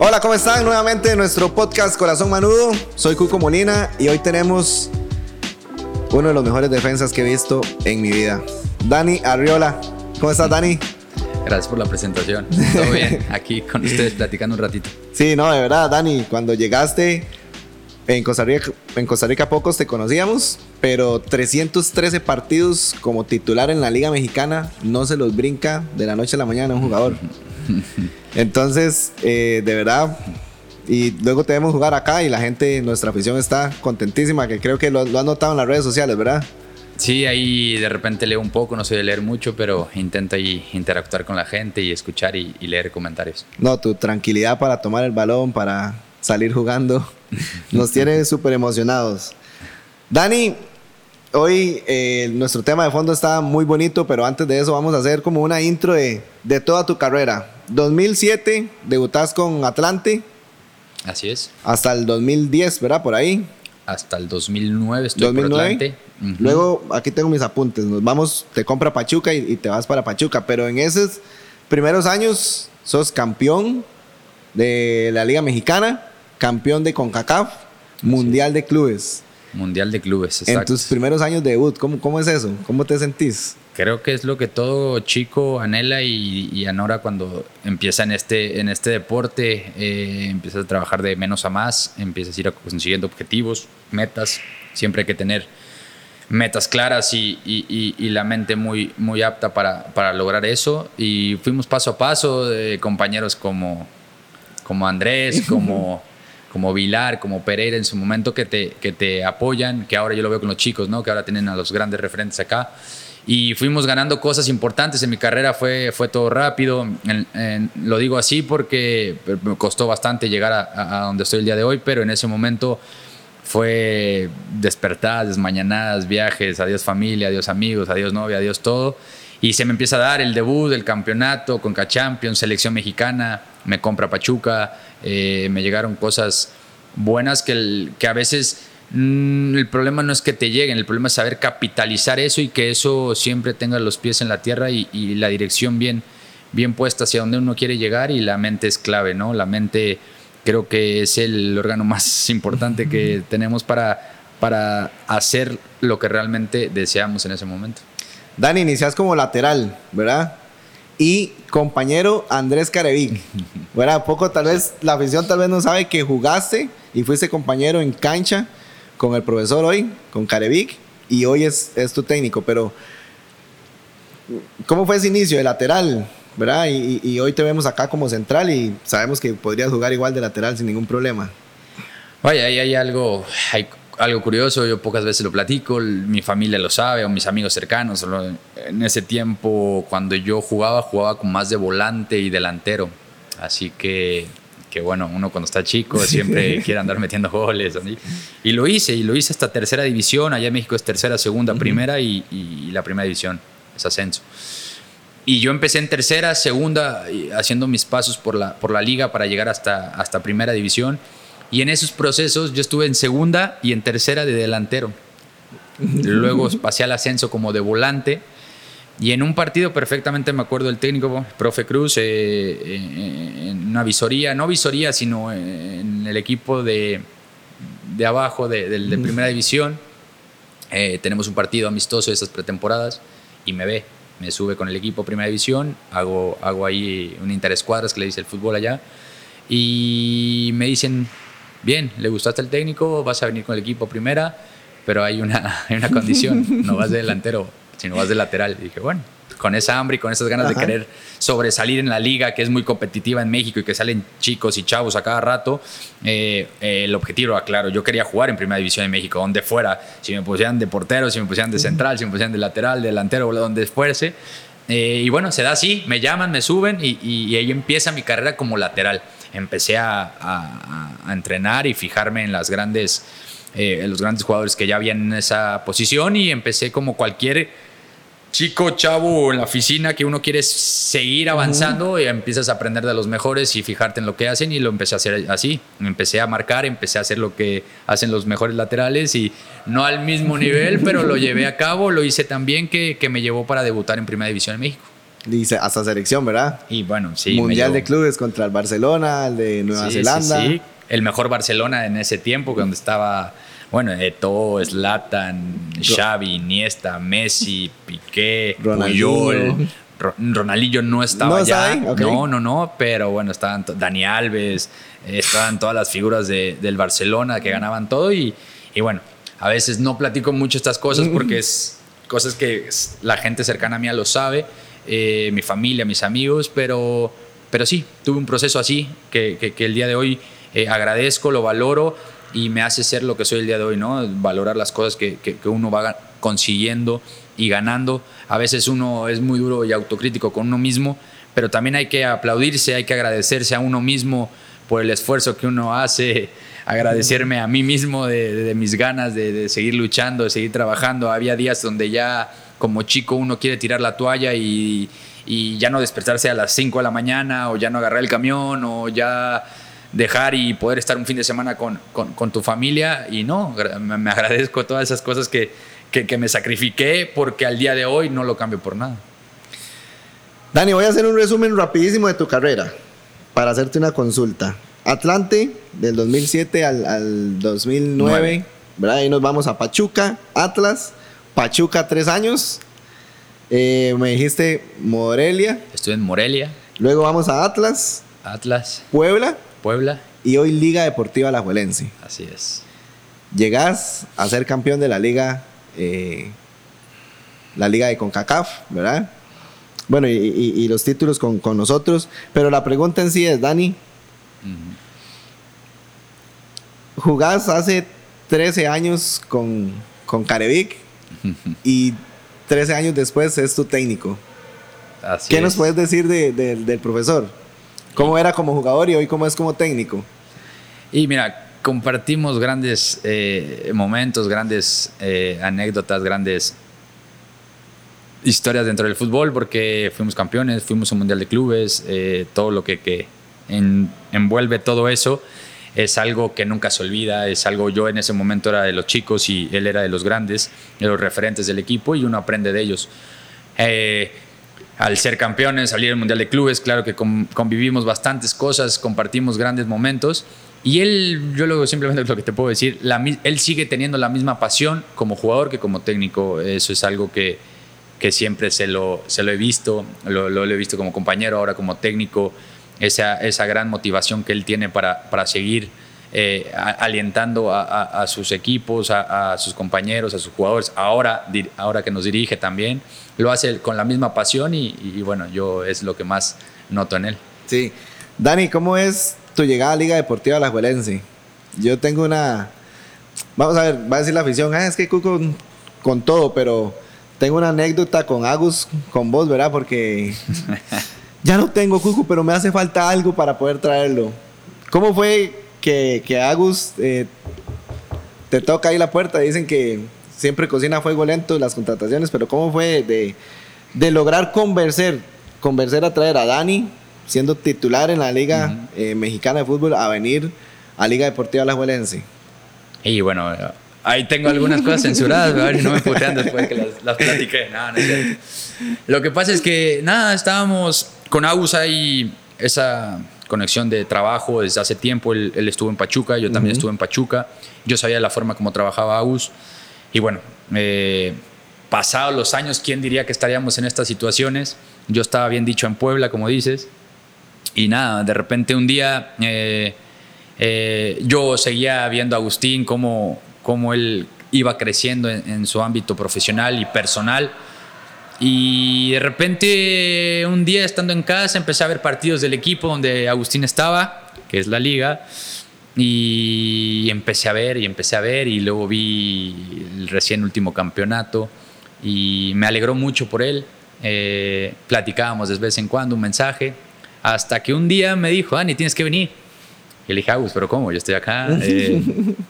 Hola, ¿cómo están? Nuevamente en nuestro podcast Corazón Manudo. Soy Cuco Molina y hoy tenemos uno de los mejores defensas que he visto en mi vida. Dani Arriola. ¿Cómo estás, Dani? Gracias por la presentación. Todo bien, aquí con ustedes platicando un ratito. Sí, no, de verdad, Dani, cuando llegaste en Costa Rica, en Costa Rica pocos te conocíamos, pero 313 partidos como titular en la Liga Mexicana no se los brinca de la noche a la mañana un jugador. Entonces, eh, de verdad, y luego te vemos jugar acá y la gente, nuestra afición está contentísima, que creo que lo, lo has notado en las redes sociales, ¿verdad? Sí, ahí de repente leo un poco, no soy de leer mucho, pero intento ahí interactuar con la gente y escuchar y, y leer comentarios. No, tu tranquilidad para tomar el balón, para salir jugando, nos tiene súper emocionados. Dani, hoy eh, nuestro tema de fondo está muy bonito, pero antes de eso vamos a hacer como una intro de, de toda tu carrera. 2007, debutás con Atlante. Así es. Hasta el 2010, ¿verdad? Por ahí. Hasta el 2009 estoy 2009. por Atlante. Luego, aquí tengo mis apuntes. Nos vamos, te compra Pachuca y, y te vas para Pachuca. Pero en esos primeros años, sos campeón de la Liga Mexicana, campeón de CONCACAF, Mundial de Clubes. Mundial de Clubes, En exacto. tus primeros años de debut, ¿cómo, ¿cómo es eso? ¿Cómo te sentís? Creo que es lo que todo chico anhela y, y anora cuando empieza en este, en este deporte, eh, empiezas a trabaar de menos a más, empiezas a ir consiguiendo objetivos, metas, siempre hay que tener metas claras y, y- y- y la mente muy, muy apta para, para lograr eso. Y fuimos paso a paso, de compañeros como, como Andrés, como, como Vilar, como Pereira en su momento que te, que te apoyan, que ahora yo lo veo con los chicos, ¿no? que ahora tienen a los grandes referentes acá. Y fuimos ganando cosas importantes. En mi carrera fue, fue todo rápido. Lo digo así porque me costó bastante llegar a, donde estoy el día de hoy, pero en ese momento fue despertadas, desmañanadas, viajes, adiós familia, adiós amigos, adiós novia, adiós todo. Y se me empieza a dar el debut, el campeonato, Conca Champions, selección mexicana, me compra Pachuca, eh, me llegaron cosas buenas que, a veces el problema no es que te lleguen, el problema es saber capitalizar eso y que eso siempre tenga los pies en la tierra y, y la dirección bien, bien puesta hacia donde uno quiere llegar y la mente es clave, ¿no? La mente creo que es el órgano más importante que tenemos para, para hacer lo que realmente deseamos en ese momento. Dani, inicias como lateral, ¿verdad? Y compañero Andrés Carevic, ¿verdad? Poco tal vez, la afición tal vez no sabe que jugaste y fuiste compañero en cancha con el profesor hoy, con Carevic, y hoy es, es tu técnico, pero ¿cómo fue ese inicio de lateral? ¿Verdad? Y, hoy te vemos acá como central y sabemos que podrías jugar igual de lateral sin ningún problema. Vaya, ahí hay algo, hay algo curioso, yo pocas veces lo platico, mi familia lo sabe o mis amigos cercanos. En ese tiempo, cuando yo jugaba, jugaba con más de volante y delantero. Así que, que bueno, uno cuando está chico siempre quiere andar metiendo goles. así. Y lo hice, y lo hice hasta tercera división. Allá en México es tercera, segunda, primera y, y la primera división es ascenso. Y yo empecé en tercera, segunda, haciendo mis pasos por la, por la liga para llegar hasta, hasta primera división. Y en esos procesos yo estuve en segunda y en tercera de delantero. Luego pasé al ascenso como de volante. Y en un partido perfectamente me acuerdo el técnico, profe Cruz, eh, eh, en una visoría, no visoría, sino en el equipo de, de abajo, de, de- de primera división. Eh, tenemos un partido amistoso de esas pretemporadas y me ve, me sube con el equipo primera división, hago, hago ahí un interescuadras que le dice el fútbol allá y me dicen, bien, le gustaste el técnico, vas a venir con el equipo primera, pero hay una, hay una condición, no vas de delantero, sino vas de lateral. Y dije, bueno, con esa hambre y con esas ganas Ajá. de querer sobresalir en la liga, que es muy competitiva en México y que salen chicos y chavos a cada rato, eh, eh, el objetivo era claro, yo quería jugar en Primera División de México, donde fuera, si me pusieran de portero, si me pusieran de central, si me pusieran de lateral, de delantero, donde fuese. Eh, y bueno, se da así, me llaman, me suben y, y- y ahí empieza mi carrera como lateral. Empecé a, a- a- entrenar y fijarme en las grandes, eh, en los grandes jugadores que ya habían en esa posición y empecé como cualquier chico, chavo en la oficina que uno quiere seguir avanzando y empiezas a aprender de los mejores y fijarte en lo que hacen y lo empecé a hacer así. Empecé a marcar, empecé a hacer lo que hacen los mejores laterales y no al mismo nivel, pero lo llevé a cabo, lo hice tan bien que, que me llevó para debutar en Primera División en México. Y hasta selección, ¿verdad? Y bueno, sí. Mundial de clubes contra el Barcelona, el de Nueva Zelanda. Sí, sí, el mejor Barcelona en ese tiempo, donde estaba, bueno, Eto'o, Zlatan, Xavi, Iniesta, Messi, Piqué, Ronaldinho. Ronaldinho no estaba ya. No, no, no, pero bueno, estaban Dani Alves, estaban todas las figuras de, del Barcelona que ganaban todo y, y, bueno, a veces no platico mucho estas cosas porque es cosas que la gente cercana a mí lo sabe, eh, mi familia, mis amigos, pero, pero sí, tuve un proceso así que, que, el día de hoy eh, agradezco, lo valoro y me hace ser lo que soy el día de hoy, ¿no? Valorar las cosas que, que uno va consiguiendo y ganando. A veces uno es muy duro y autocrítico con uno mismo, pero también hay que aplaudirse, hay que agradecerse a uno mismo por el esfuerzo que uno hace, agradecerme a mí mismo de, mis ganas de, seguir luchando, de seguir trabajando. Había días donde ya como chico uno quiere tirar la toalla y, ya no despertarse a las 5 de la mañana o ya no agarrar el camión o ya dejar y poder estar un fin de semana con, con tu familia y no, me agradezco todas esas cosas que, que, me sacrifiqué porque al día de hoy no lo cambio por nada. Dani, voy a hacer un resumen rapidísimo de tu carrera para hacerte una consulta. Atlante, del 2007 al, 2009, ¿verdad? Ahí nos vamos a Pachuca, Atlas, Pachuca tres años. Eh, me dijiste Morelia. Estuve en Morelia. Luego vamos a Atlas. Atlas. Puebla. Puebla. Y hoy Liga Deportiva La Juelense. Así es. Llegas a ser campeón de la Liga eh, la liga de CONCACAF, ¿verdad? Bueno, y, los títulos con, nosotros. Pero la pregunta en sí es, Dani, jugás hace 13 años con, con Carevic y 13 años después es tu técnico. ¿Qué nos puedes decir del profesor? ¿Cómo era como jugador y hoy cómo es como técnico? Y mira, compartimos grandes eh, momentos, grandes eh, anécdotas, grandes historias dentro del fútbol porque fuimos campeones, fuimos un mundial de clubes, eh, todo lo que, envuelve todo eso es algo que nunca se olvida, es algo yo en ese momento era de los chicos y él era de los grandes, de los referentes del equipo y uno aprende de ellos. Al ser campeones, salir al mundial de clubes, claro que convivimos bastantes cosas, compartimos grandes momentos y él, yo lo simplemente lo que te puedo decir, él sigue teniendo la misma pasión como jugador que como técnico. Eso es algo que, que siempre se lo, se lo he visto, lo, lo, he visto como compañero, ahora como técnico, esa, esa gran motivación que él tiene para, para seguir eh, alientando a, a, sus equipos, a, a, sus compañeros, a sus jugadores, ahora, ahora que nos dirige también, lo hace con la misma pasión y, y bueno, yo es lo que más noto en él. Sí. Dani, ¿cómo es tu llegada a Liga Deportiva Alajuelense. Yo tengo una. Vamos a ver, va a decir la afición, ah, es que Cuco con todo, pero tengo una anécdota con Agus, con vos, ¿verdad? Porque ya no tengo Cuco, pero me hace falta algo para poder traerlo. ¿Cómo fue que, que Agus eh, te toca ahí la puerta? Dicen que siempre cocina a fuego lento las contrataciones, pero ¿cómo fue de, de lograr convencer, convencer a traer a Dani siendo titular en la Liga eh, Mexicana de Fútbol a venir a Liga Deportiva La Juelense. Y bueno, ahí tengo algunas cosas censuradas, ¿verdad? Y no me putean después que las, las platiqué. No, no Lo que pasa es que, nada, estábamos con Agus ahí, esa conexión de trabajo desde hace tiempo. Él, estuvo en Pachuca, yo también estuve en Pachuca. Yo sabía la forma como trabajaba Agus. Y bueno, eh, pasados los años, ¿quién diría que estaríamos en estas situaciones? Yo estaba bien dicho en Puebla, como dices. Y nada, de repente un día eh, eh, yo seguía viendo a Agustín cómo, cómo él iba creciendo en, su ámbito profesional y personal. Y de repente un día estando en casa empecé a ver partidos del equipo donde Agustín estaba, que es la liga, y empecé a ver y empecé a ver y luego vi el recién último campeonato y me alegró mucho por él. Eh, platicábamos de vez en cuando un mensaje hasta que un día me dijo, Dani, tienes que venir. Y le dije, Agus, pero ¿cómo? Yo estoy acá. Eh,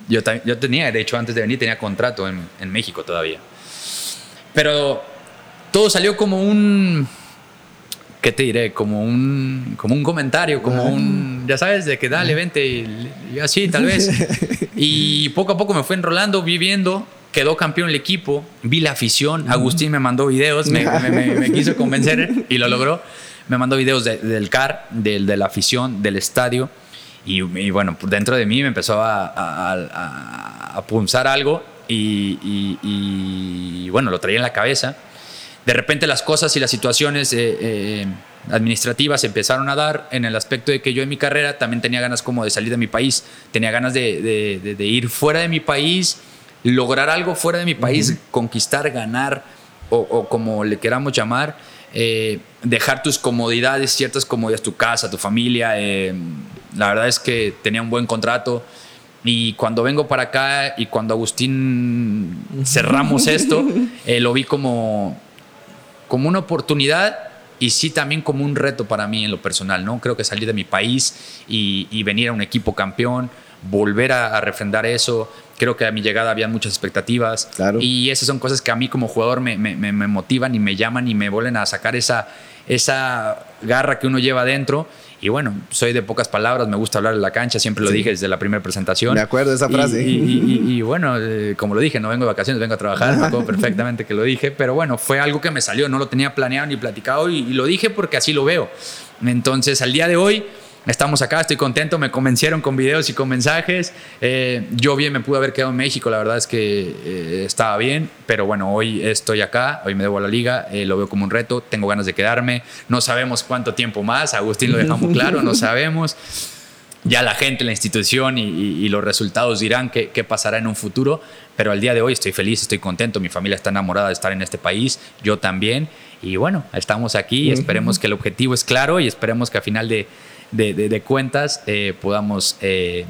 yo, yo tenía, de hecho, antes de venir tenía contrato en, en México todavía. Pero todo salió como un, ¿qué te diré? Como un, como un comentario, como un, ya sabes, de que dale, vente, y, así tal vez. Y poco a poco me fue enrolando, viviendo quedó campeón el equipo, vi la afición, Agustín me mandó videos, me, me, quiso convencer y lo logró. Me mandó videos del CAR, del, de la afición, del estadio. Y, bueno, dentro de mí me empezó a, a, a, punzar algo y, y, bueno, lo traía en la cabeza. De repente las cosas y las situaciones eh, eh, administrativas empezaron a dar en el aspecto de que yo en mi carrera también tenía ganas como de salir de mi país, tenía ganas de, de, ir fuera de mi país, lograr algo fuera de mi país, conquistar, ganar o, como le queramos llamar, eh, dejar tus comodidades, ciertas comodidades, tu casa, tu familia. La verdad es que tenía un buen contrato. Y cuando vengo para acá y cuando Agustín cerramos esto, eh, lo vi como, como una oportunidad y sí también como un reto para mí en lo personal, ¿no? Creo que salir de mi país y, venir a un equipo campeón, volver a, refrendar eso, creo que a mi llegada había muchas expectativas claro. y esas son cosas que a mí como jugador me, me, me motivan y me llaman y me vuelven a sacar esa, esa garra que uno lleva adentro y bueno, soy de pocas palabras, me gusta hablar en la cancha, siempre lo dije desde la primera presentación. De acuerdo, esa frase. Y, bueno, eh, como lo dije, no vengo de vacaciones, vengo a trabajar, me acuerdo perfectamente que lo dije, pero bueno, fue algo que me salió, no lo tenía planeado ni platicado y lo dije porque así lo veo. Entonces, al día de hoy estamos acá, estoy contento, me convencieron con videos y con mensajes. Eh, yo bien me pude haber quedado en México, la verdad es que eh, estaba bien, pero bueno, hoy estoy acá, hoy me debo a la liga, eh, lo veo como un reto, tengo ganas de quedarme, no sabemos cuánto tiempo más, Agustín lo dejamos claro, no sabemos. Ya la gente, la institución y, los resultados dirán qué, qué pasará en un futuro, pero al día de hoy estoy feliz, estoy contento, mi familia está enamorada de estar en este país, yo también, y bueno, estamos aquí, esperemos que el objetivo es claro y esperemos que a final de, de, cuentas eh, podamos eh,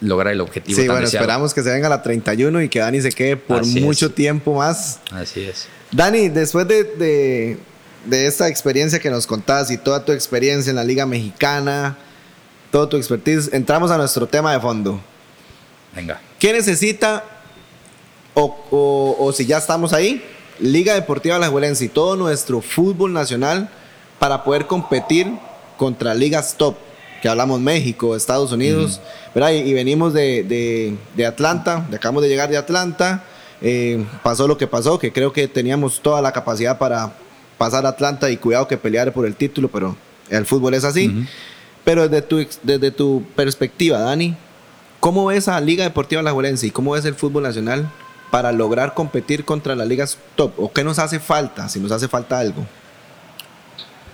lograr el objetivo. Sí, bueno, esperamos que se venga la 31 y que Dani se quede por mucho tiempo más. Así es. Dani, después de, de, esta experiencia que nos contás y toda tu experiencia en la Liga Mexicana, todo tu expertise, entramos a nuestro tema de fondo. Venga. ¿Qué necesita, o, o, si ya estamos ahí, Liga Deportiva La y todo nuestro fútbol nacional para poder competir contra ligas top, que hablamos México, Estados Unidos, Y, venimos de, de, Atlanta, de acabamos de llegar de Atlanta, eh, pasó lo que pasó, que creo que teníamos toda la capacidad para pasar a Atlanta y cuidado que pelear por el título, pero el fútbol es así. Pero desde tu, desde tu perspectiva, Dani, ¿cómo ves a Liga Deportiva La y cómo ves el fútbol nacional para lograr competir contra las ligas top? ¿O qué nos hace falta, si nos hace falta algo?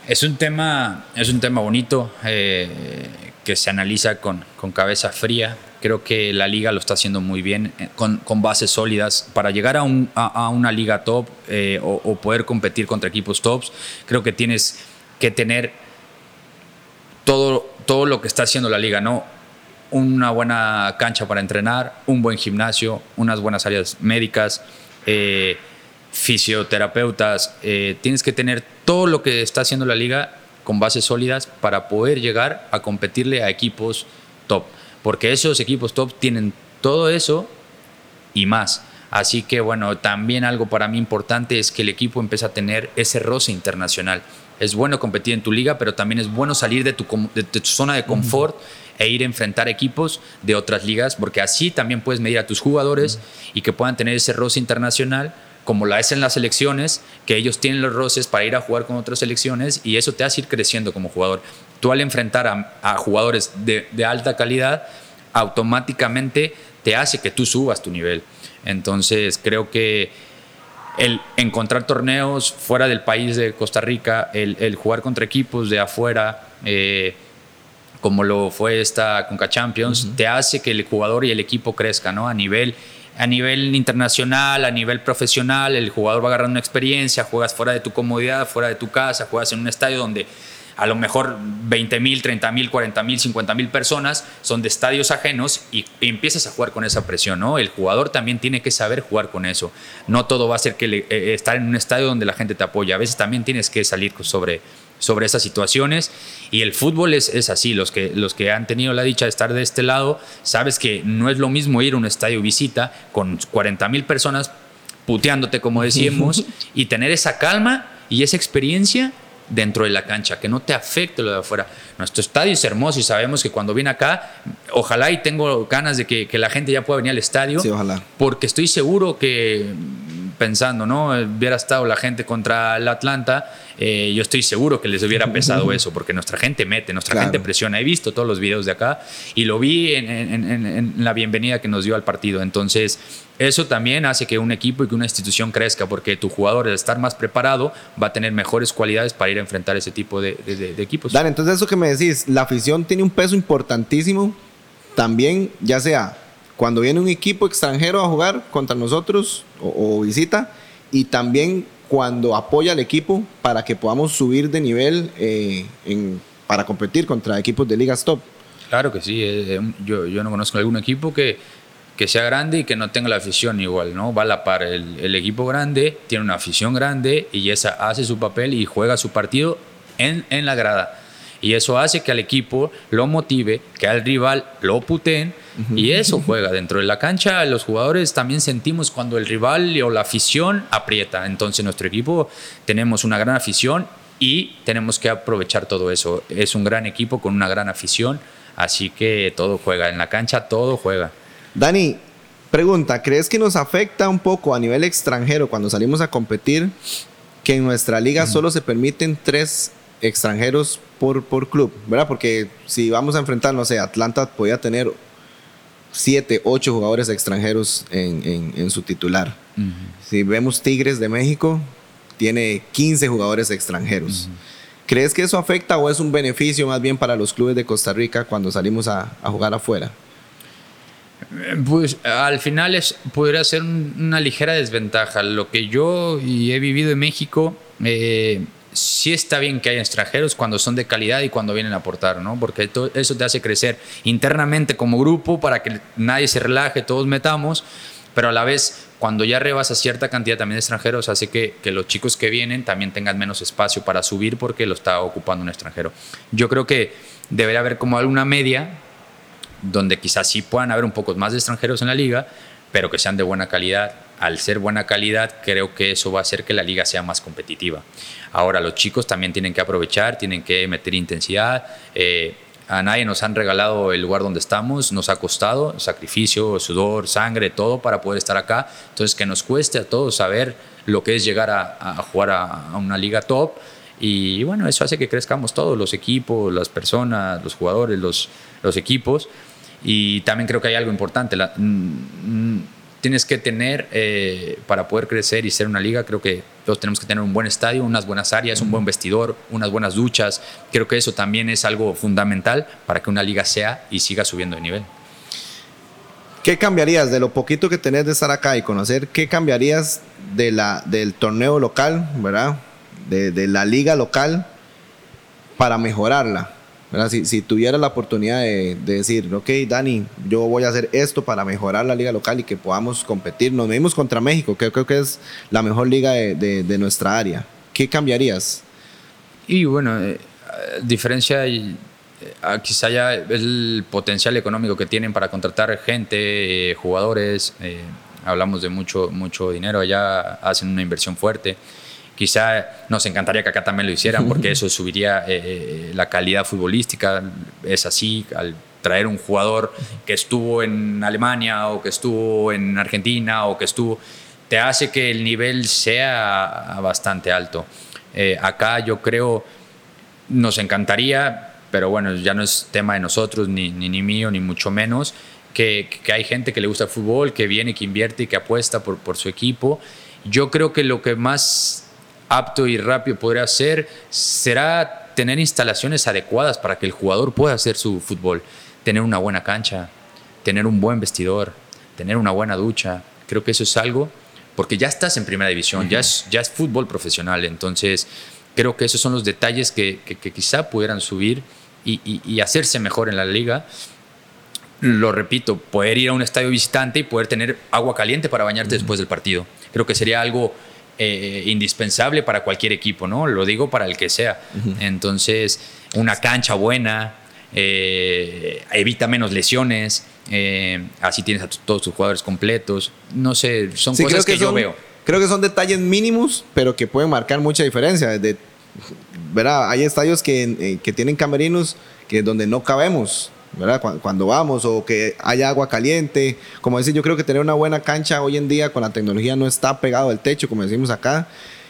Es un tema, es un tema bonito eh, que se analiza con, con, cabeza fría. Creo que la liga lo está haciendo muy bien, eh, con, con bases sólidas. Para llegar a, un, a, una liga top eh, o, poder competir contra equipos tops, creo que tienes que tener todo, todo lo que está haciendo la liga, ¿no? Una buena cancha para entrenar, un buen gimnasio, unas buenas áreas médicas fisioterapeutas, eh, tienes que tener todo lo que está haciendo la liga con bases sólidas para poder llegar a competirle a equipos top. Porque esos equipos top tienen todo eso y más. Así que bueno, también algo para mí importante es que el equipo empiece a tener ese roce internacional. Es bueno competir en tu liga, pero también es bueno salir de tu, de tu zona de confort e ir a enfrentar equipos de otras ligas, porque así también puedes medir a tus jugadores y que puedan tener ese roce internacional como la es en las selecciones, que ellos tienen los roces para ir a jugar con otras selecciones y eso te hace ir creciendo como jugador. Tú al enfrentar a, jugadores de, alta calidad, automáticamente te hace que tú subas tu nivel. Entonces creo que el encontrar torneos fuera del país de Costa Rica, el, jugar contra equipos de afuera, eh, como lo fue esta Conca Champions, te hace que el jugador y el equipo crezcan ¿no? a nivel a nivel internacional, a nivel profesional, el jugador va agarrando una experiencia, juegas fuera de tu comodidad, fuera de tu casa, juegas en un estadio donde a lo mejor 20 mil, 30 mil, 40 mil, 50 mil personas son de estadios ajenos y, empiezas a jugar con esa presión, ¿no? El jugador también tiene que saber jugar con eso. No todo va a ser que eh, estar en un estadio donde la gente te apoya. A veces también tienes que salir sobre, sobre esas situaciones. Y el fútbol es, es, así, los que, los que han tenido la dicha de estar de este lado, sabes que no es lo mismo ir a un estadio visita con 40 mil personas puteándote, como decíamos, y tener esa calma y esa experiencia dentro de la cancha, que no te afecte lo de afuera. Nuestro estadio es hermoso y sabemos que cuando viene acá, ojalá y tengo ganas de que, que la gente ya pueda venir al estadio. Sí, ojalá. Porque estoy seguro que, pensando, ¿no? Hubiera estado la gente contra el Atlanta, eh, yo estoy seguro que les hubiera pesado eso, porque nuestra gente mete, nuestra Claro. gente presiona. He visto todos los videos de acá y lo vi en, en- en- en la bienvenida que nos dio al partido. Entonces, eso también hace que un equipo y que una institución crezca, porque tu jugador, al estar más preparado, va a tener mejores cualidades para ir a enfrentar ese tipo de, de- de- equipos. Dan, entonces eso que me decís, la afición tiene un peso importantísimo también, ya sea cuando viene un equipo extranjero a jugar contra nosotros o, o visita, y también cuando apoya al equipo para que podamos subir de nivel eh, en- para competir contra equipos de ligas top. Claro que sí. eh, eh, yo, yo no conozco algún equipo que, que sea grande y que no tenga la afición igual, ¿no? Va a la par. El, el equipo grande tiene una afición grande y esa hace su papel y juega su partido en, en la grada. Y eso hace que al equipo lo motive, que al rival lo puteen y eso juega dentro de la cancha. Los jugadores también sentimos cuando el rival o la afición aprieta. Entonces nuestro equipo tenemos una gran afición y tenemos que aprovechar todo eso. Es un gran equipo con una gran afición, así que todo juega. En la cancha todo juega. Dani, pregunta, ¿crees que nos afecta un poco a nivel extranjero cuando salimos a competir que en nuestra liga solo se permiten tres extranjeros por, por club? ¿Verdad? Porque si vamos a enfrentar, no sé, Atlanta podía tener siete, ocho jugadores extranjeros en, en- en su titular. Si vemos Tigres de México, tiene 15 jugadores extranjeros. ¿Crees que eso afecta o es un beneficio más bien para los clubes de Costa Rica cuando salimos a, a jugar afuera? Eh, Pues al final es, podría ser un- una ligera desventaja. Lo que yo y he vivido en México, eh, sí está bien que haya extranjeros cuando son de calidad y cuando vienen a aportar, ¿no? Porque eso te hace crecer internamente como grupo para que nadie se relaje, todos metamos, pero a la vez cuando ya rebasa cierta cantidad también de extranjeros hace que, que los chicos que vienen también tengan menos espacio para subir porque lo está ocupando un extranjero. Yo creo que debería haber como alguna media donde quizás sí puedan haber un poco más de extranjeros en la liga, pero que sean de buena calidad. Al ser buena calidad, creo que eso va a hacer que la liga sea más competitiva. Ahora, los chicos también tienen que aprovechar, tienen que meter intensidad. Eh, a nadie nos han regalado el lugar donde estamos, nos ha costado sacrificio, sudor, sangre, todo para poder estar acá. Entonces, que nos cueste a todos saber lo que es llegar a, jugar a, una liga top. Y bueno, eso hace que crezcamos todos, los equipos, las personas, los jugadores, los, equipos. Y también creo que hay algo importante. Tienes que tener, eh, para poder crecer y ser una liga, creo que todos tenemos que tener un buen estadio, unas buenas áreas, un buen vestidor, unas buenas duchas. Creo que eso también es algo fundamental para que una liga sea y siga subiendo de nivel. ¿Qué cambiarías de lo poquito que tenés de estar acá y conocer? ¿Qué cambiarías de la, del torneo local, verdad? De, de la liga local para mejorarla. ¿Verdad? Si, si tuvieras la oportunidad de, de decir, ok, Dani, yo voy a hacer esto para mejorar la liga local y que podamos competir. Nos medimos contra México, que creo que es la mejor liga de, de- de nuestra área. ¿Qué cambiarías? Y bueno, eh, diferencia, eh, quizá ya el potencial económico que tienen para contratar gente, eh, jugadores, eh, hablamos de mucho, mucho dinero, allá hacen una inversión fuerte. Quizá nos encantaría que acá también lo hicieran porque eso subiría eh, eh, la calidad futbolística. Es así, al traer un jugador que estuvo en Alemania o que estuvo en Argentina o que estuvo, te hace que el nivel sea bastante alto. Eh, acá yo creo nos encantaría, pero bueno, ya no es tema de nosotros, ni, ni, ni mío, ni mucho menos, que, que hay gente que le gusta el fútbol, que viene, que invierte y que apuesta por, por su equipo. Yo creo que lo que más apto y rápido podría hacer será tener instalaciones adecuadas para que el jugador pueda hacer su fútbol, tener una buena cancha, tener un buen vestidor, tener una buena ducha. Creo que eso es algo, porque ya estás en primera división, ya, es, ya es fútbol profesional, entonces creo que esos son los detalles que, que, que quizá pudieran subir y, y, y, hacerse mejor en la liga. Lo repito, poder ir a un estadio visitante y poder tener agua caliente para bañarte después del partido. Creo que sería algo eh, indispensable para cualquier equipo, ¿no? Lo digo para el que sea. Uh -huh. Entonces, una cancha buena, eh, evita menos lesiones, eh, así tienes a todos tus jugadores completos. No sé, son sí, cosas que, que son, yo veo. Creo que son detalles mínimos, pero que pueden marcar mucha diferencia. Desde ¿verdad? Hay estadios que, que tienen camerinos que donde no cabemos, ¿verdad? Cuando, vamos o que haya agua caliente. Como decir, yo creo que tener una buena cancha hoy en día con la tecnología no está pegado al techo, como decimos acá.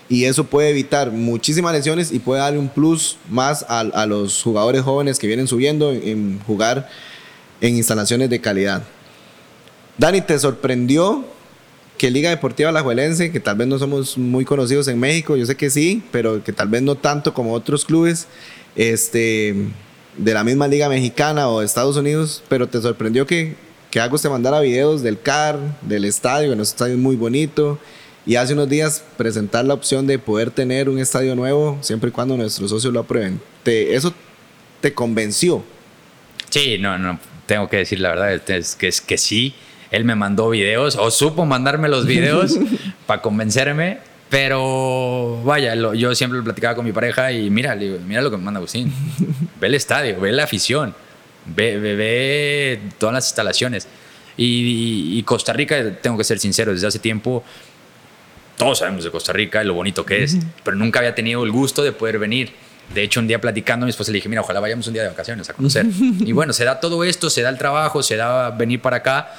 Y eso puede evitar muchísimas lesiones y puede darle un plus más a, los jugadores jóvenes que vienen subiendo en, jugar en instalaciones de calidad. Dani, ¿te sorprendió que Liga Deportiva Alajuelense, que tal vez no somos muy conocidos en México, yo sé que sí, pero que tal vez no tanto como otros clubes, este, de la misma Liga Mexicana o de Estados Unidos, pero te sorprendió que, que Agus te mandara videos del CAR, del estadio, que nuestro estadio es muy bonito, y hace unos días presentar la opción de poder tener un estadio nuevo siempre y cuando nuestros socios lo aprueben. Te, ¿Eso te convenció? Sí, no, no, tengo que decir la verdad, es que, es que sí. Él me mandó videos o supo mandarme los videos para convencerme pero vaya, yo siempre lo platicaba con mi pareja y mira, mira lo que me manda Agustín. Ve el estadio, ve la afición, ve, ve, todas las instalaciones. Y, Costa Rica, tengo que ser sincero, desde hace tiempo todos sabemos de Costa Rica y lo bonito que es, pero nunca había tenido el gusto de poder venir. De hecho, un día platicando, mi esposa le dije, mira, ojalá vayamos un día de vacaciones a conocer. y bueno, se da todo esto, se da el trabajo, se da venir para acá.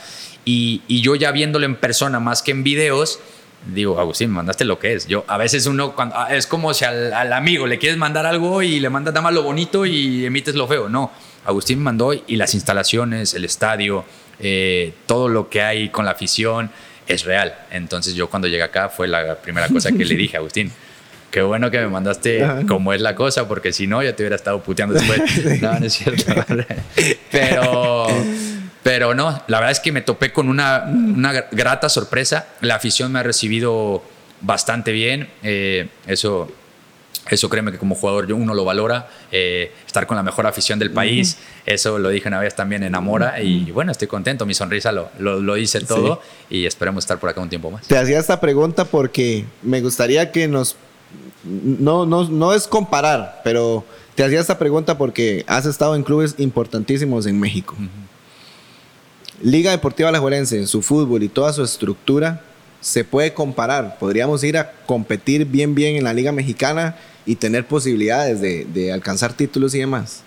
Y, y yo ya viéndolo en persona más que en videos, digo, Agustín, mandaste lo que es. Yo, a veces uno, cuando, ah, es como si al, amigo le quieres mandar algo y le mandas nada más lo bonito y emites lo feo. No, Agustín mandó y las instalaciones, el estadio, eh, todo lo que hay con la afición es real. Entonces yo cuando llegué acá fue la primera cosa que le dije a Agustín. Qué bueno que me mandaste cómo es la cosa, porque si no, ya te hubiera estado puteando después. No, no es cierto. Pero pero no, la verdad es que me topé con una, una grata sorpresa. La afición me ha recibido bastante bien. Eh, eso, eso créeme que como jugador uno lo valora. Eh, estar con la mejor afición del país, eso lo dije una vez también enamora. Y bueno, estoy contento. Mi sonrisa lo, lo, lo dice todo y esperemos estar por acá un tiempo más. Te hacía esta pregunta porque me gustaría que nos... No, no, no es comparar, pero te hacía esta pregunta porque has estado en clubes importantísimos en México. Liga Deportiva Alajuelense, su fútbol y toda su estructura se puede comparar. Podríamos ir a competir bien, bien en la Liga Mexicana y tener posibilidades de, alcanzar títulos y demás.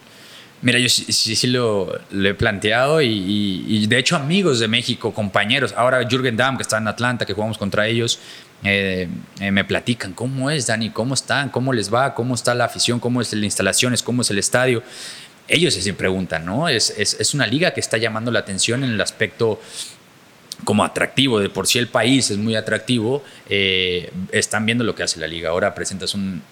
Mira, yo sí, sí, lo, he planteado y, de hecho amigos de México, compañeros, ahora Jürgen Damm, que está en Atlanta, que jugamos contra ellos, eh, eh, me platican cómo es, Dani, cómo están, cómo les va, cómo está la afición, cómo es las instalaciones, cómo es el estadio ellos se preguntan, ¿no? Es, es, una liga que está llamando la atención en el aspecto como atractivo, de por sí el país es muy atractivo, eh, están viendo lo que hace la liga. Ahora presentas un,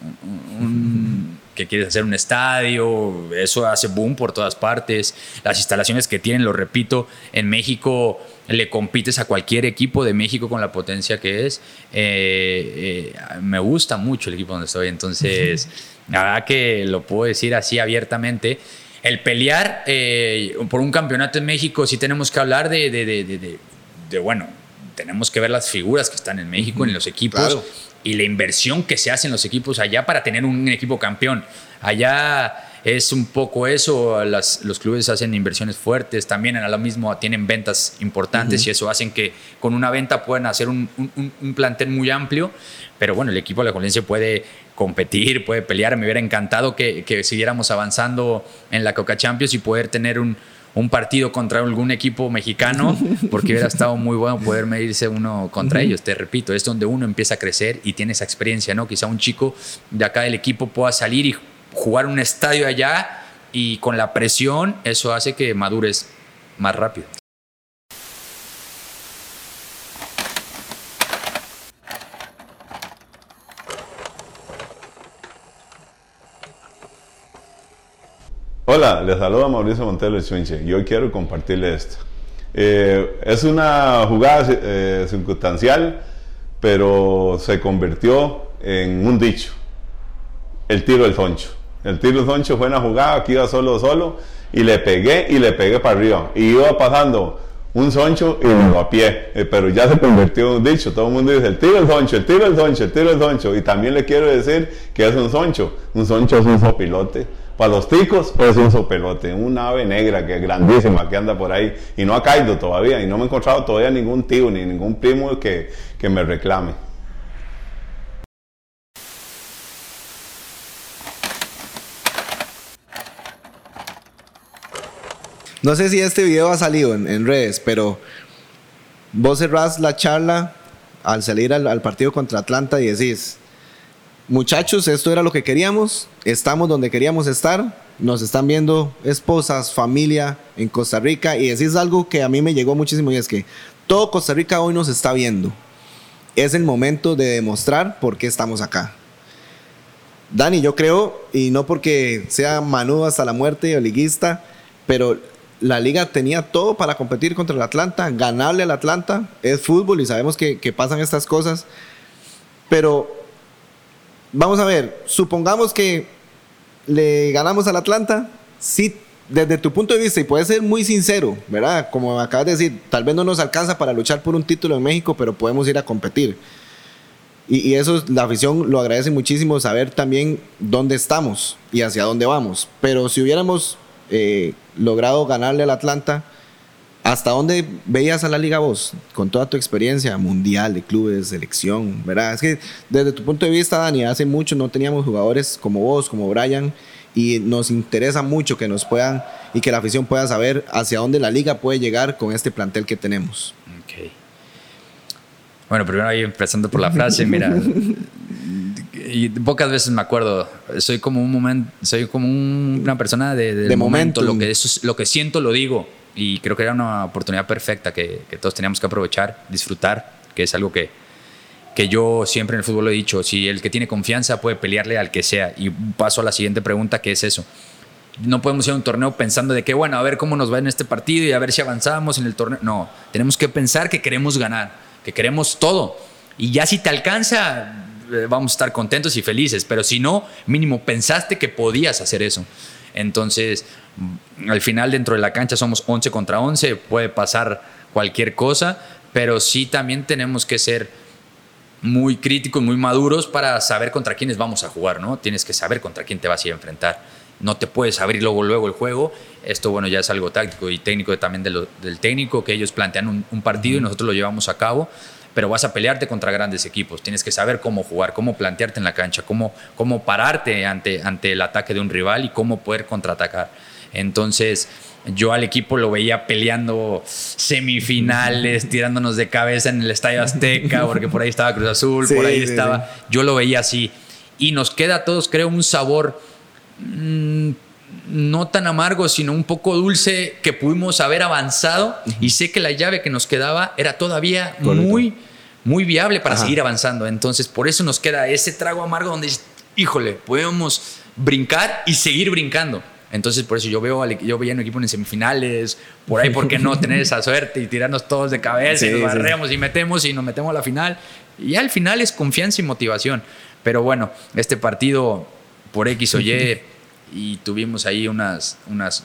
que quieres hacer un estadio, eso hace boom por todas partes. Las instalaciones que tienen, lo repito, en México le compites a cualquier equipo de México con la potencia que es. Eh, eh, me gusta mucho el equipo donde estoy, entonces, la verdad que lo puedo decir así abiertamente el pelear eh, por un campeonato en México, sí tenemos que hablar de, de, bueno, tenemos que ver las figuras que están en México, en los equipos, y la inversión que se hace en los equipos allá para tener un equipo campeón. Allá es un poco eso, los clubes hacen inversiones fuertes, también a lo mismo tienen ventas importantes y eso hacen que con una venta puedan hacer un, plantel muy amplio, pero bueno, el equipo de la Colense puede competir, puede pelear, me hubiera encantado que, siguiéramos avanzando en la Coca Champions y poder tener un, partido contra algún equipo mexicano, porque hubiera estado muy bueno poder medirse uno contra ellos. Te repito, es donde uno empieza a crecer y tiene esa experiencia, ¿no? Quizá un chico de acá del equipo pueda salir y jugar un estadio allá y con la presión eso hace que madures más rápido. Hola, les saluda Mauricio Montelo Swinche y hoy quiero compartirles esto. Eh, es una jugada eh, circunstancial, pero se convirtió en un dicho, el tiro del soncho. El tiro Soncho fue una jugada, aquí iba solo, solo, y le pegué y le pegué para arriba. Y iba pasando un soncho y lo a pie, eh, pero ya se convirtió en un dicho. Todo el mundo dice el tiro del soncho, el tiro del soncho, el tiro del soncho. Y también le quiero decir que es un soncho. Un soncho es un sopilote para los ticos, pues un sopelote, un ave negra que es grandísima, que anda por ahí y no ha caído todavía y no me he encontrado todavía ningún tío ni ningún primo que, que me reclame. No sé si este video ha salido en, en redes, pero vos cerrás la charla al salir al partido contra Atlanta y decís, muchachos, esto era lo que queríamos, estamos donde queríamos estar, nos están viendo esposas, familia en Costa Rica. Y decís algo que a mí me llegó muchísimo y es que todo Costa Rica hoy nos está viendo. Es el momento de demostrar por qué estamos acá. Dani, yo creo, y no porque sea manudo hasta la muerte o liguista, pero la liga tenía todo para competir contra el Atlanta, ganarle al Atlanta, es fútbol y sabemos que, pasan estas cosas, pero vamos a ver, supongamos que le ganamos al Atlanta, sí, desde tu punto de vista, y puedes ser muy sincero, ¿verdad? Como acabas de decir, tal vez no nos alcanza para luchar por un título en México, pero podemos ir a competir. Y, eso la afición lo agradece muchísimo, saber también dónde estamos y hacia dónde vamos. Pero si hubiéramos eh, logrado ganarle al Atlanta. ¿Hasta dónde veías a la liga vos? Con toda tu experiencia mundial de clubes, selección, ¿verdad? Es que desde tu punto de vista, Dani, hace mucho no teníamos jugadores como vos, como Brian, y nos interesa mucho que nos puedan y que la afición pueda saber hacia dónde la liga puede llegar con este plantel que tenemos. Ok. Bueno, primero ahí empezando por la frase, mira, y pocas veces me acuerdo. Soy como un momento, soy como una persona de, momento. Lo que, eso, lo que siento lo digo. Y creo que era una oportunidad perfecta que, todos teníamos que aprovechar, disfrutar, que es algo que, que yo siempre en el fútbol he dicho. Si el que tiene confianza puede pelearle al que sea. Y paso a la siguiente pregunta, que es eso. No podemos ir a un torneo pensando de que, bueno, a ver cómo nos va en este partido y a ver si avanzamos en el torneo. No, tenemos que pensar que queremos ganar, que queremos todo. Y ya si te alcanza, eh, vamos a estar contentos y felices, pero si no, mínimo pensaste que podías hacer eso. Entonces, al final dentro de la cancha somos 11 contra 11, puede pasar cualquier cosa, pero sí también tenemos que ser muy críticos, muy maduros para saber contra quiénes vamos a jugar, ¿no? Tienes que saber contra quién te vas a ir a enfrentar. No te puedes abrir luego, luego el juego. Esto, bueno, ya es algo táctico y técnico también del técnico, que ellos plantean un, un partido y nosotros lo llevamos a cabo pero vas a pelearte contra grandes equipos. Tienes que saber cómo jugar, cómo plantearte en la cancha, cómo, cómo pararte ante, ante el ataque de un rival y cómo poder contraatacar. Entonces, yo al equipo lo veía peleando semifinales, tirándonos de cabeza en el Estadio Azteca, porque por ahí estaba Cruz Azul, por ahí estaba. Yo lo veía así. Y nos queda a todos, creo, un sabor. Mm, no tan amargo, sino un poco dulce que pudimos haber avanzado y sé que la llave que nos quedaba era todavía muy, muy viable para seguir avanzando. Entonces, por eso nos queda ese trago amargo donde, híjole, podemos brincar y seguir brincando. Entonces, por eso yo veo yo veía un equipo en semifinales, por ahí, ¿por qué no tener esa suerte y tirarnos todos de cabeza y nos barremos y metemos y nos metemos a la final? Y al final es confianza y motivación. Pero bueno, este partido, por X o Y, y tuvimos ahí unas, unas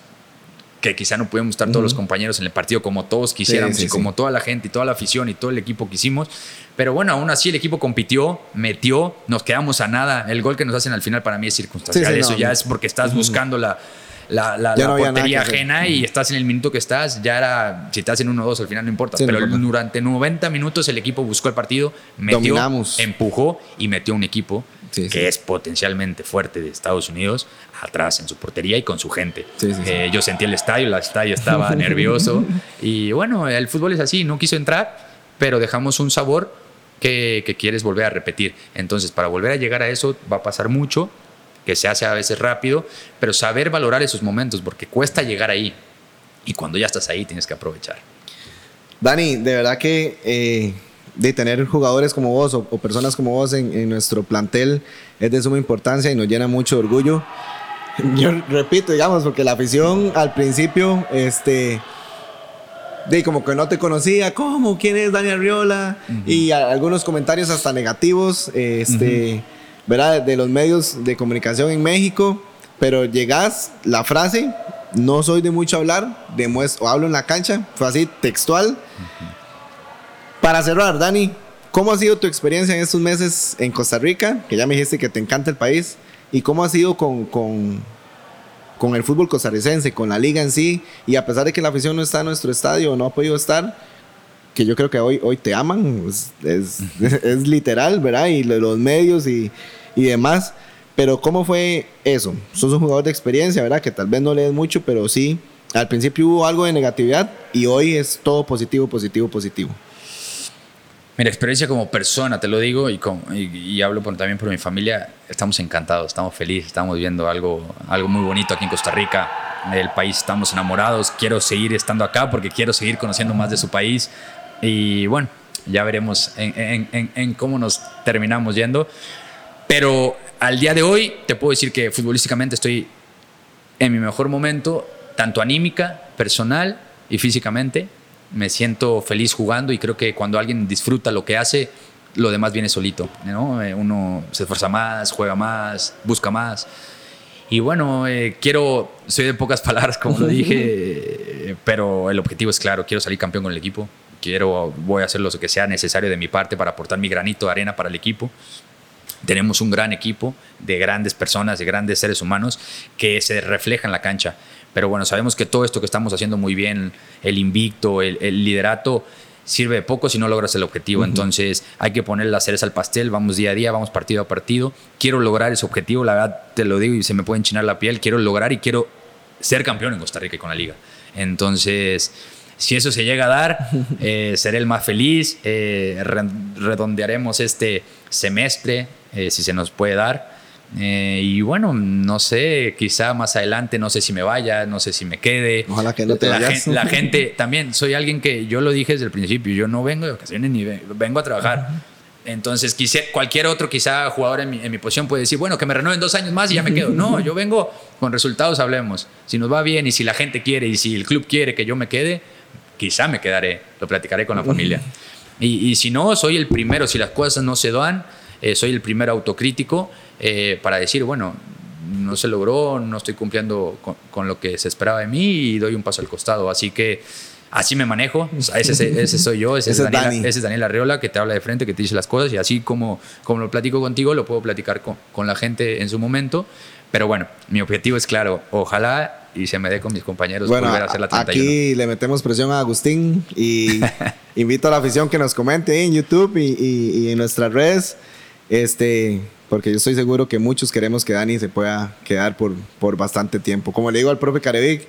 que quizá no pudimos estar todos los compañeros en el partido como todos quisiéramos y como toda la gente y toda la afición y todo el equipo quisimos. Pero bueno, aún así el equipo compitió, metió, nos quedamos a nada. El gol que nos hacen al final para mí es circunstancial. Eso ya es porque estás buscando la, la, la, portería ajena y estás en el minuto que estás, ya era, si estás en 1-2 al final no importa, pero durante 90 minutos el equipo buscó el partido, metió, empujó y metió un equipo que es potencialmente fuerte de Estados Unidos atrás en su portería y con su gente. Eh, yo sentí el estadio, el estadio estaba nervioso y bueno, el fútbol es así, no quiso entrar, pero dejamos un sabor que, que quieres volver a repetir. Entonces, para volver a llegar a eso va a pasar mucho, que se hace a veces rápido, pero saber valorar esos momentos, porque cuesta llegar ahí. Y cuando ya estás ahí, tienes que aprovechar. Dani, de verdad que eh, de tener jugadores como vos o, personas como vos en, nuestro plantel es de suma importancia y nos llena mucho orgullo. Yo repito, digamos, porque la afición al principio, este, de como que no te conocía, ¿cómo? ¿Quién es Dani Arriola? Y algunos comentarios hasta negativos, este, ¿verdad? De los medios de comunicación en México, pero llegas, la frase, no soy de mucho hablar, demuestro, o hablo en la cancha, fue así, textual. Para cerrar, Dani, ¿cómo ha sido tu experiencia en estos meses en Costa Rica? Que ya me dijiste que te encanta el país. ¿Y cómo ha sido con, con, con el fútbol costarricense, con la liga en sí? Y a pesar de que la afición no está en nuestro estadio no ha podido estar, que yo creo que hoy, hoy te aman, es, es, literal, ¿verdad? Y los medios y, y, demás. Pero ¿cómo fue eso? Sos un jugador de experiencia, ¿verdad? Que tal vez no lees mucho, pero sí Al principio hubo algo de negatividad y hoy es todo positivo, positivo, positivo. Mira, experiencia como persona, te lo digo, y, y, hablo también por mi familia, estamos encantados, estamos felices, estamos viendo algo, algo muy bonito aquí en Costa Rica. El país estamos enamorados, quiero seguir estando acá porque quiero seguir conociendo más de su país. Y bueno, ya veremos en, en, en cómo nos terminamos yendo. Pero al día de hoy te puedo decir que futbolísticamente estoy en mi mejor momento, tanto anímica, personal y físicamente me siento feliz jugando y creo que cuando alguien disfruta lo que hace, lo demás viene solito. Eh, uno se esfuerza más, juega más, busca más. Y bueno, eh, quiero, soy de pocas palabras, como lo dije, eh, pero el objetivo es claro, quiero salir campeón con el equipo, quiero, voy a hacer lo que sea necesario de mi parte para aportar mi granito de arena para el equipo. Tenemos un gran equipo de grandes personas, de grandes seres humanos que se refleja en la cancha. Pero bueno, sabemos que todo esto que estamos haciendo muy bien, el invicto, el, liderato, sirve de poco si no logras el objetivo. Entonces hay que poner las cereza al pastel, vamos día a día, vamos partido a partido. Quiero lograr ese objetivo, la verdad te lo digo y se me puede enchinar la piel, quiero lograr y quiero ser campeón en Costa Rica y con la liga. Entonces, si eso se llega a dar, eh, seré el más feliz, eh, redondearemos este semestre, eh, si se nos puede dar. Eh, y bueno, no sé, quizá más adelante, no sé si me vaya, no sé si me quede. Ojalá que no te la vayas. Gente, la gente, también, soy alguien que yo lo dije desde el principio, yo no vengo de ocasiones ni vengo a trabajar. Entonces, quizá, cualquier otro, quizá jugador en mi, en mi, posición puede decir, bueno, que me renueven dos años más y ya me quedo. No, yo vengo con resultados, hablemos. Si nos va bien y si la gente quiere y si el club quiere que yo me quede, quizá me quedaré, lo platicaré con la familia. Y, y si no, soy el primero, si las cosas no se dan, eh, soy el primer autocrítico eh, para decir, bueno, no se logró, no estoy cumpliendo con, lo que se esperaba de mí y doy un paso al costado. Así que así me manejo, ese, ese soy yo, ese, es Daniel, ese, es Daniel, Arriola que te habla de frente, que te dice las cosas y así como, como lo platico contigo, lo puedo platicar con, con la gente en su momento. Pero bueno, mi objetivo es claro, ojalá y se me dé con mis compañeros bueno, volver a hacer la 31. Aquí le metemos presión a Agustín y invito a la afición que nos comente en YouTube y, y en nuestras redes. Este, porque yo estoy seguro que muchos queremos que Dani se pueda quedar por, por bastante tiempo. Como le digo al profe Carevic,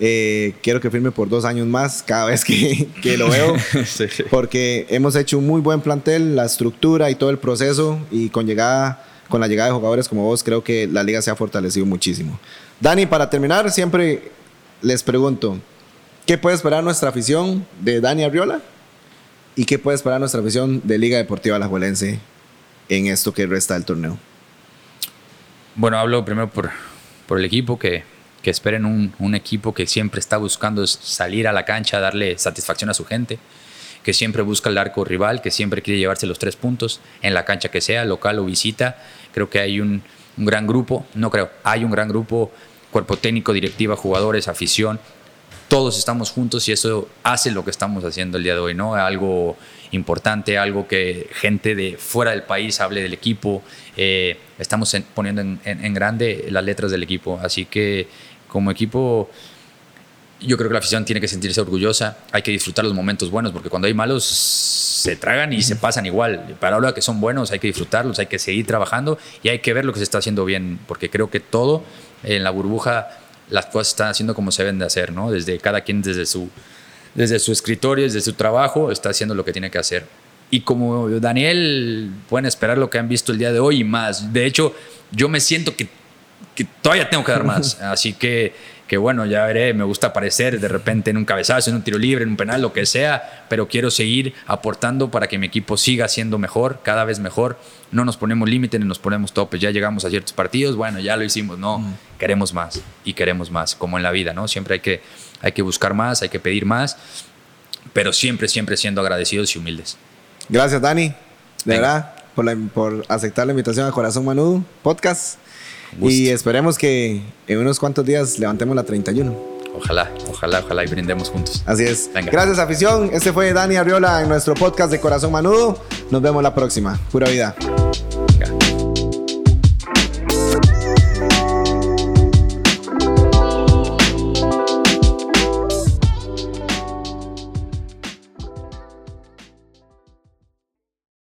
eh, quiero que firme por dos años más cada vez que, que lo veo, porque hemos hecho un muy buen plantel, la estructura y todo el proceso, y con, llegada, con la llegada de jugadores como vos, creo que la liga se ha fortalecido muchísimo. Dani, para terminar, siempre les pregunto, ¿qué puede esperar nuestra afición de Dani Arriola? ¿Y qué puede esperar nuestra afición de Liga Deportiva Alajuelense en esto que resta del torneo? Bueno, hablo primero por, por el equipo, que, que esperen un, un, equipo que siempre está buscando salir a la cancha, darle satisfacción a su gente, que siempre busca el arco rival, que siempre quiere llevarse los tres puntos en la cancha que sea, local o visita. Creo que hay un, un gran grupo, no creo, hay un gran grupo, cuerpo técnico, directiva, jugadores, afición, todos estamos juntos y eso hace lo que estamos haciendo el día de hoy, ¿no? Algo importante, algo que gente de fuera del país hable del equipo. Eh, estamos poniendo en, grande las letras del equipo. Así que como equipo, yo creo que la afición tiene que sentirse orgullosa. Hay que disfrutar los momentos buenos, porque cuando hay malos se tragan y se pasan igual. Para ahora que son buenos hay que disfrutarlos, hay que seguir trabajando y hay que ver lo que se está haciendo bien, porque creo que todo en la burbuja las cosas están haciendo como se deben de hacer, ¿no? Desde cada quien desde su desde su escritorio, desde su trabajo, está haciendo lo que tiene que hacer. Y como Daniel, pueden esperar lo que han visto el día de hoy y más. De hecho, yo me siento que, que todavía tengo que dar más. Así que, que bueno, ya veré, me gusta aparecer de repente en un cabezazo, en un tiro libre, en un penal, lo que sea, pero quiero seguir aportando para que mi equipo siga siendo mejor, cada vez mejor. No nos ponemos límites ni nos ponemos topes. Ya llegamos a ciertos partidos, bueno, ya lo hicimos, no, mm. queremos más y queremos más, como en la vida, ¿no? Siempre hay que hay que buscar más, hay que pedir más, pero siempre, siempre siendo agradecidos y humildes. Gracias, Dani. De verdad, por, aceptar la invitación a Corazón Manudo Podcast. Y esperemos que en unos cuantos días levantemos la 31. Ojalá, ojalá, ojalá y brindemos juntos. Así es. Gracias, afición. Este fue Dani Arriola en nuestro podcast de Corazón Manudo. Nos vemos la próxima. Pura vida.